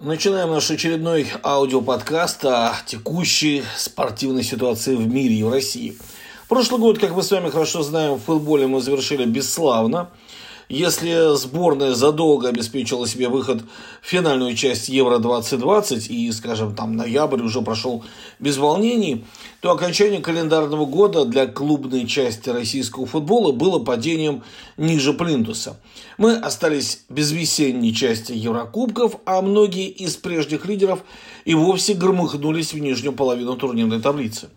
Начинаем наш очередной аудиоподкаст о текущей спортивной ситуации в мире и в России. Прошлый год, как мы с вами хорошо знаем, в футболе мы завершили бесславно – если сборная задолго обеспечила себе выход в финальную часть Евро-2020 и, скажем, там ноябрь уже прошел без волнений, то окончание календарного года для клубной части российского футбола было падением ниже плинтуса. Мы остались без весенней части Еврокубков, а многие из прежних лидеров и вовсе громыхнулись в нижнюю половину турнирной таблицы.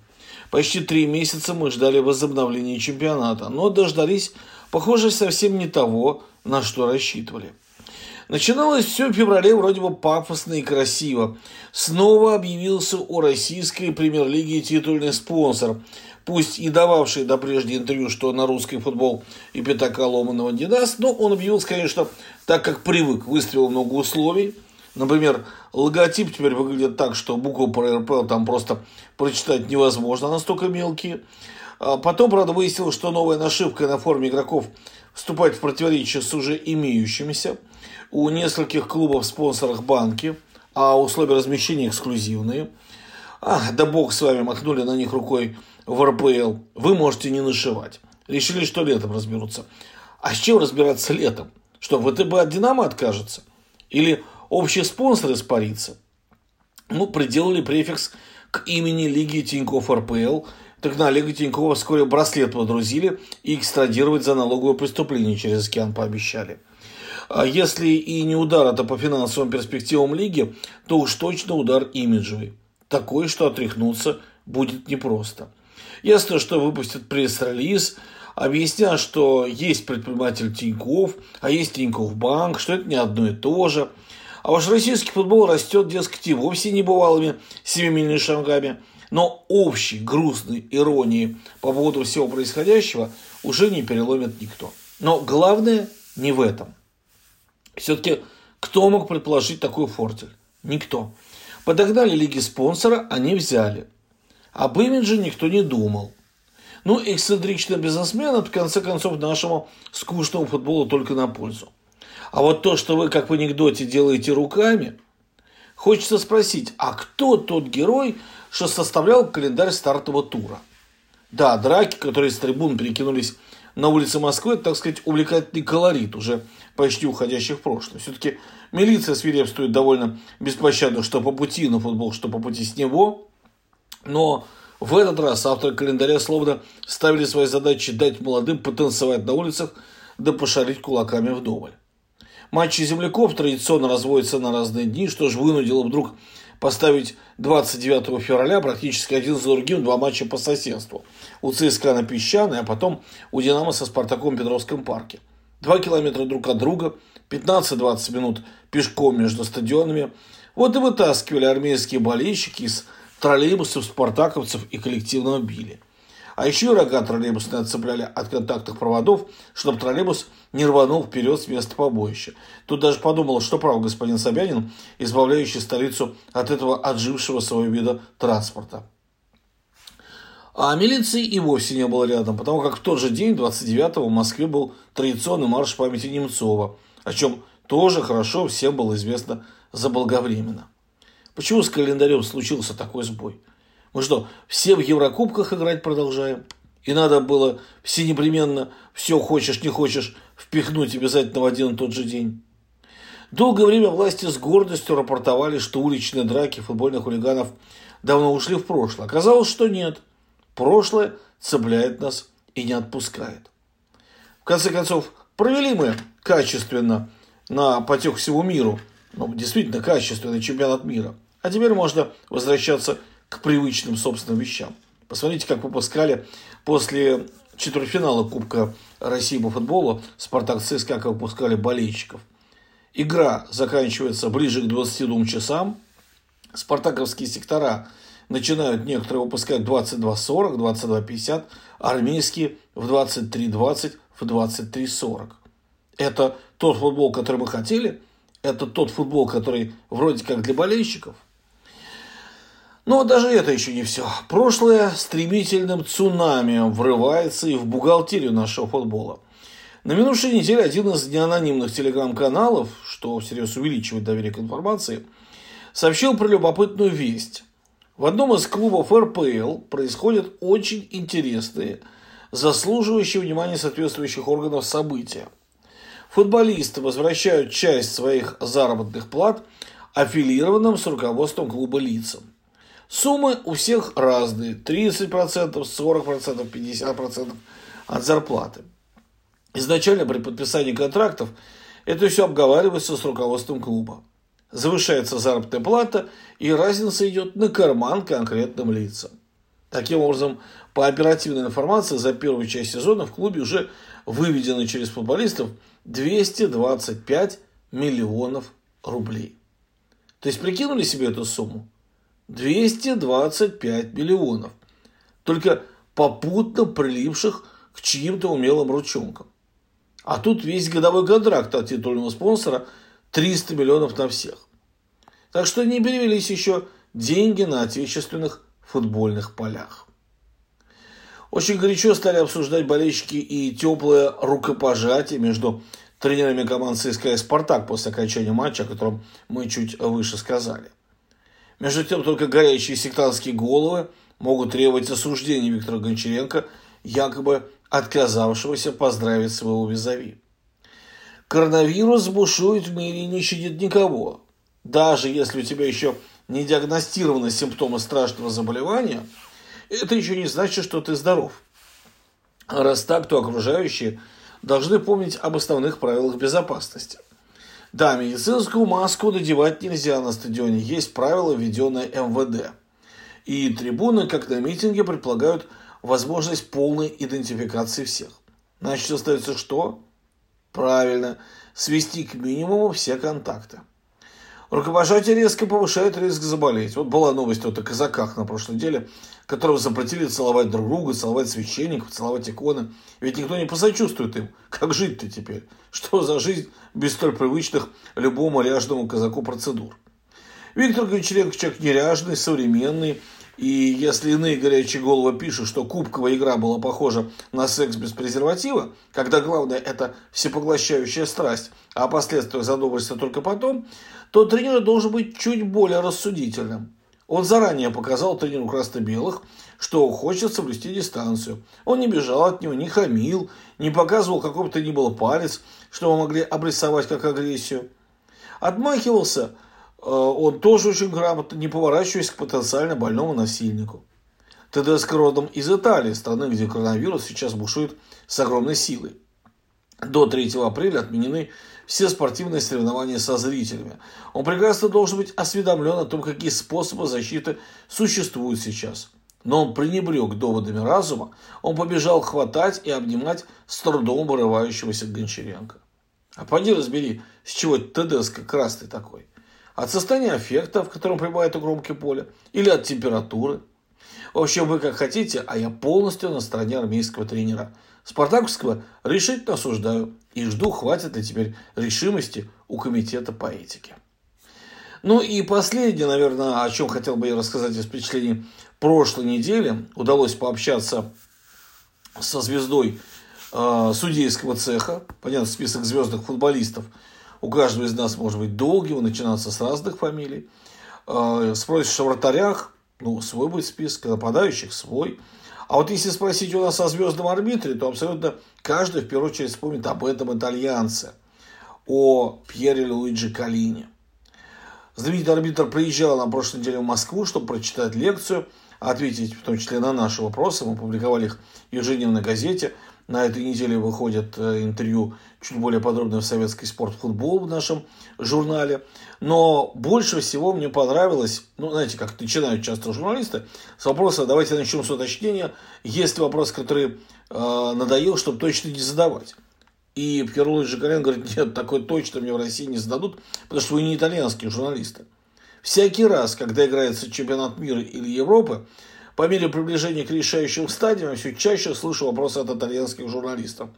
Почти три месяца мы ждали возобновления чемпионата, но дождались Похоже, совсем не того, на что рассчитывали. Начиналось все в феврале вроде бы пафосно и красиво. Снова объявился у российской премьер-лиги титульный спонсор, пусть и дававший до прежде интервью, что на русский футбол и пятака ломаного не даст, но он объявился, конечно, так как привык, выставил много условий. Например, логотип теперь выглядит так, что букву про РПЛ там просто прочитать невозможно, настолько мелкие. А потом, правда, выяснилось, что новая нашивка на форме игроков вступает в противоречие с уже имеющимися. У нескольких клубов спонсорах банки, а условия размещения эксклюзивные. А, да бог с вами, махнули на них рукой в РПЛ. Вы можете не нашивать. Решили, что летом разберутся. А с чем разбираться летом? Что, ВТБ от Динамо откажется? Или общий спонсор испарится? Ну, приделали префикс к имени Лиги Тинькофф РПЛ – так на Олега Тинькова вскоре браслет подрузили и экстрадировать за налоговое преступление через океан пообещали. А если и не удар это по финансовым перспективам лиги, то уж точно удар имиджевый. Такой, что отряхнуться будет непросто. Ясно, что выпустят пресс-релиз, объясня, что есть предприниматель Тиньков, а есть Тиньков банк, что это не одно и то же. А ваш российский футбол растет, дескать, и вовсе небывалыми семимильными шагами – но общей грустной иронии по поводу всего происходящего уже не переломит никто. Но главное не в этом. Все-таки кто мог предположить такой фортель? Никто. Подогнали лиги спонсора, они взяли. Об имидже никто не думал. Ну, эксцентричный бизнесмен, это, в конце концов, нашему скучному футболу только на пользу. А вот то, что вы, как в анекдоте, делаете руками, хочется спросить, а кто тот герой, что составлял календарь стартового тура. Да, драки, которые с трибун перекинулись на улице Москвы, так сказать, увлекательный колорит, уже почти уходящий в прошлое. Все-таки милиция свирепствует довольно беспощадно, что по пути на футбол, что по пути с него. Но в этот раз авторы календаря словно ставили своей задачей дать молодым потанцевать на улицах, да пошарить кулаками вдоволь. Матчи земляков традиционно разводятся на разные дни, что же вынудило вдруг поставить 29 февраля практически один за другим два матча по соседству. У ЦСКА на Песчаной, а потом у Динамо со Спартаком в Петровском парке. Два километра друг от друга, 15-20 минут пешком между стадионами. Вот и вытаскивали армейские болельщики из троллейбусов, спартаковцев и коллективного били. А еще рога троллейбусные отцепляли от контактных проводов, чтобы троллейбус не рванул вперед с места побоища. Тут даже подумал, что прав господин Собянин, избавляющий столицу от этого отжившего своего вида транспорта. А милиции и вовсе не было рядом, потому как в тот же день, 29-го, в Москве был традиционный марш памяти Немцова, о чем тоже хорошо всем было известно заблаговременно. Почему с календарем случился такой сбой? Мы что, все в Еврокубках играть продолжаем? И надо было все непременно, все хочешь, не хочешь, впихнуть обязательно в один и тот же день. Долгое время власти с гордостью рапортовали, что уличные драки футбольных хулиганов давно ушли в прошлое. Оказалось, что нет. Прошлое цепляет нас и не отпускает. В конце концов, провели мы качественно на потек всего миру, ну, действительно качественный чемпионат мира. А теперь можно возвращаться к привычным собственным вещам. Посмотрите, как выпускали после четвертьфинала Кубка России по футболу Спартак ЦСКА, как выпускали болельщиков. Игра заканчивается ближе к 22 часам. Спартаковские сектора начинают некоторые выпускать 22.40, 22.50, армейские в 23.20, в 23.40. Это тот футбол, который мы хотели, это тот футбол, который вроде как для болельщиков – но даже это еще не все. Прошлое стремительным цунами врывается и в бухгалтерию нашего футбола. На минувшей неделе один из неанонимных телеграм-каналов, что всерьез увеличивает доверие к информации, сообщил про любопытную весть. В одном из клубов РПЛ происходят очень интересные, заслуживающие внимания соответствующих органов события. Футболисты возвращают часть своих заработных плат аффилированным с руководством клуба лицам. Суммы у всех разные. 30%, 40%, 50% от зарплаты. Изначально при подписании контрактов это все обговаривается с руководством клуба. Завышается заработная плата и разница идет на карман конкретным лицам. Таким образом, по оперативной информации за первую часть сезона в клубе уже выведено через футболистов 225 миллионов рублей. То есть прикинули себе эту сумму? 225 миллионов. Только попутно прилипших к чьим-то умелым ручонкам. А тут весь годовой контракт от титульного спонсора 300 миллионов на всех. Так что не перевелись еще деньги на отечественных футбольных полях. Очень горячо стали обсуждать болельщики и теплое рукопожатие между тренерами команд ЦСКА и «Спартак» после окончания матча, о котором мы чуть выше сказали. Между тем, только горячие сектантские головы могут требовать осуждения Виктора Гончаренко, якобы отказавшегося поздравить своего визави. Коронавирус бушует в мире и не щадит никого. Даже если у тебя еще не диагностированы симптомы страшного заболевания, это еще не значит, что ты здоров. А раз так, то окружающие должны помнить об основных правилах безопасности – да, медицинскую маску надевать нельзя на стадионе. Есть правила, введенные МВД. И трибуны, как на митинге, предполагают возможность полной идентификации всех. Значит, остается что? Правильно, свести к минимуму все контакты. Рукопожатие резко повышает риск заболеть. Вот была новость вот о казаках на прошлой неделе, которым запретили целовать друг друга, целовать священников, целовать иконы. Ведь никто не посочувствует им. Как жить-то теперь? Что за жизнь без столь привычных любому ряжному казаку процедур? Виктор Гончаренко человек неряжный, современный, и если иные горячие головы пишут, что кубковая игра была похожа на секс без презерватива, когда главное это всепоглощающая страсть, а о последствиях только потом, то тренер должен быть чуть более рассудительным. Он заранее показал тренеру красно-белых, что хочет соблюсти дистанцию. Он не бежал от него, не хамил, не показывал какой бы то ни был палец, что мы могли обрисовать как агрессию. Отмахивался он тоже очень грамотно, не поворачиваясь к потенциально больному насильнику. ТДСК родом из Италии, страны, где коронавирус сейчас бушует с огромной силой. До 3 апреля отменены все спортивные соревнования со зрителями. Он прекрасно должен быть осведомлен о том, какие способы защиты существуют сейчас. Но он пренебрег доводами разума, он побежал хватать и обнимать с трудом вырывающегося Гончаренко. А поди разбери, с чего ТДСК красный такой. От состояния аффекта, в котором пребывает у поля, или от температуры. В общем, вы как хотите, а я полностью на стороне армейского тренера – Спартаковского решительно осуждаю и жду, хватит ли теперь решимости у комитета по этике. Ну и последнее, наверное, о чем хотел бы я рассказать из впечатлений прошлой недели. Удалось пообщаться со звездой э, судейского цеха. Понятно, список звездных футболистов у каждого из нас может быть долгий, он начинается с разных фамилий. Э, спросишь о вратарях, ну, свой будет список, нападающих свой – а вот если спросить у нас о звездном арбитре, то абсолютно каждый в первую очередь вспомнит об этом итальянце, о Пьере Луиджи Калине. Знаменитый арбитр приезжал на прошлой неделе в Москву, чтобы прочитать лекцию, ответить в том числе на наши вопросы. Мы публиковали их в ежедневной газете. На этой неделе выходит э, интервью чуть более подробное в советский спорт футбол в нашем журнале. Но больше всего мне понравилось, ну, знаете, как начинают часто журналисты, с вопроса, давайте начнем с уточнения, есть вопрос, который э, надоел, чтобы точно не задавать. И Пьер Луис Жигарян говорит, нет, такой точно мне в России не зададут, потому что вы не итальянские журналисты. Всякий раз, когда играется чемпионат мира или Европы, по мере приближения к решающим стадиям, все чаще слышу вопросы от итальянских журналистов.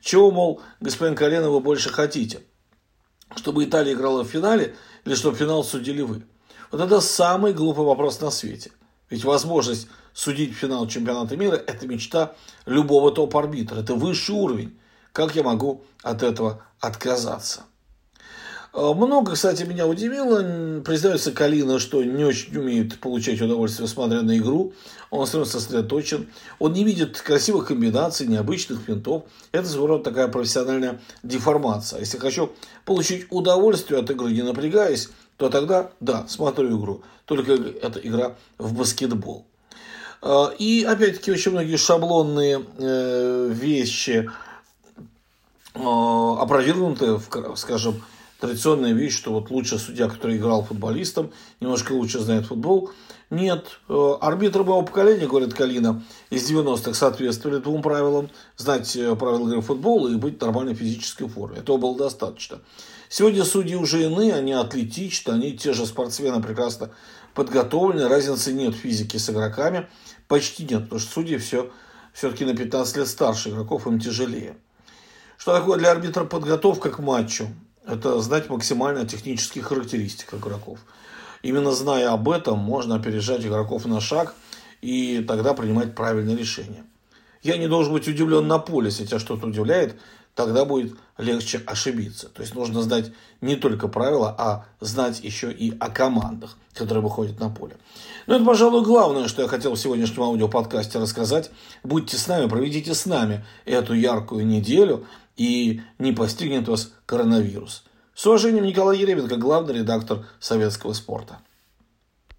Чего, мол, господин Колено, вы больше хотите? Чтобы Италия играла в финале или чтобы финал судили вы? Вот это самый глупый вопрос на свете. Ведь возможность судить финал чемпионата мира – это мечта любого топ-арбитра. Это высший уровень. Как я могу от этого отказаться? Э, много, кстати, меня удивило. Признается Калина, что не очень умеет получать удовольствие, смотря на игру. Он равно сосредоточен. Он не видит красивых комбинаций, необычных финтов. Это своего рода такая профессиональная деформация. Если хочу получить удовольствие от игры, не напрягаясь, то тогда, да, смотрю игру. Только это игра в баскетбол. Э, и опять-таки очень многие шаблонные э, вещи опровергнуты, скажем, традиционная вещь, что вот лучший судья, который играл футболистом, немножко лучше знает футбол. Нет, э, арбитры моего поколения, говорит Калина, из 90-х соответствовали двум правилам. Знать э, правила игры в футбол и быть в нормальной физической форме. Этого было достаточно. Сегодня судьи уже иные, они атлетичны, они те же спортсмены прекрасно подготовлены. Разницы нет в физике с игроками. Почти нет, потому что судьи все, все-таки на 15 лет старше игроков, им тяжелее. Что такое для арбитра подготовка к матчу? Это знать максимально технических характеристик игроков. Именно зная об этом, можно опережать игроков на шаг и тогда принимать правильное решение. Я не должен быть удивлен на поле, если тебя что-то удивляет, тогда будет легче ошибиться. То есть нужно знать не только правила, а знать еще и о командах, которые выходят на поле. Ну, это, пожалуй, главное, что я хотел в сегодняшнем аудиоподкасте рассказать. Будьте с нами, проведите с нами эту яркую неделю – и не постигнет вас коронавирус. С уважением, Николай Еременко, главный редактор советского спорта.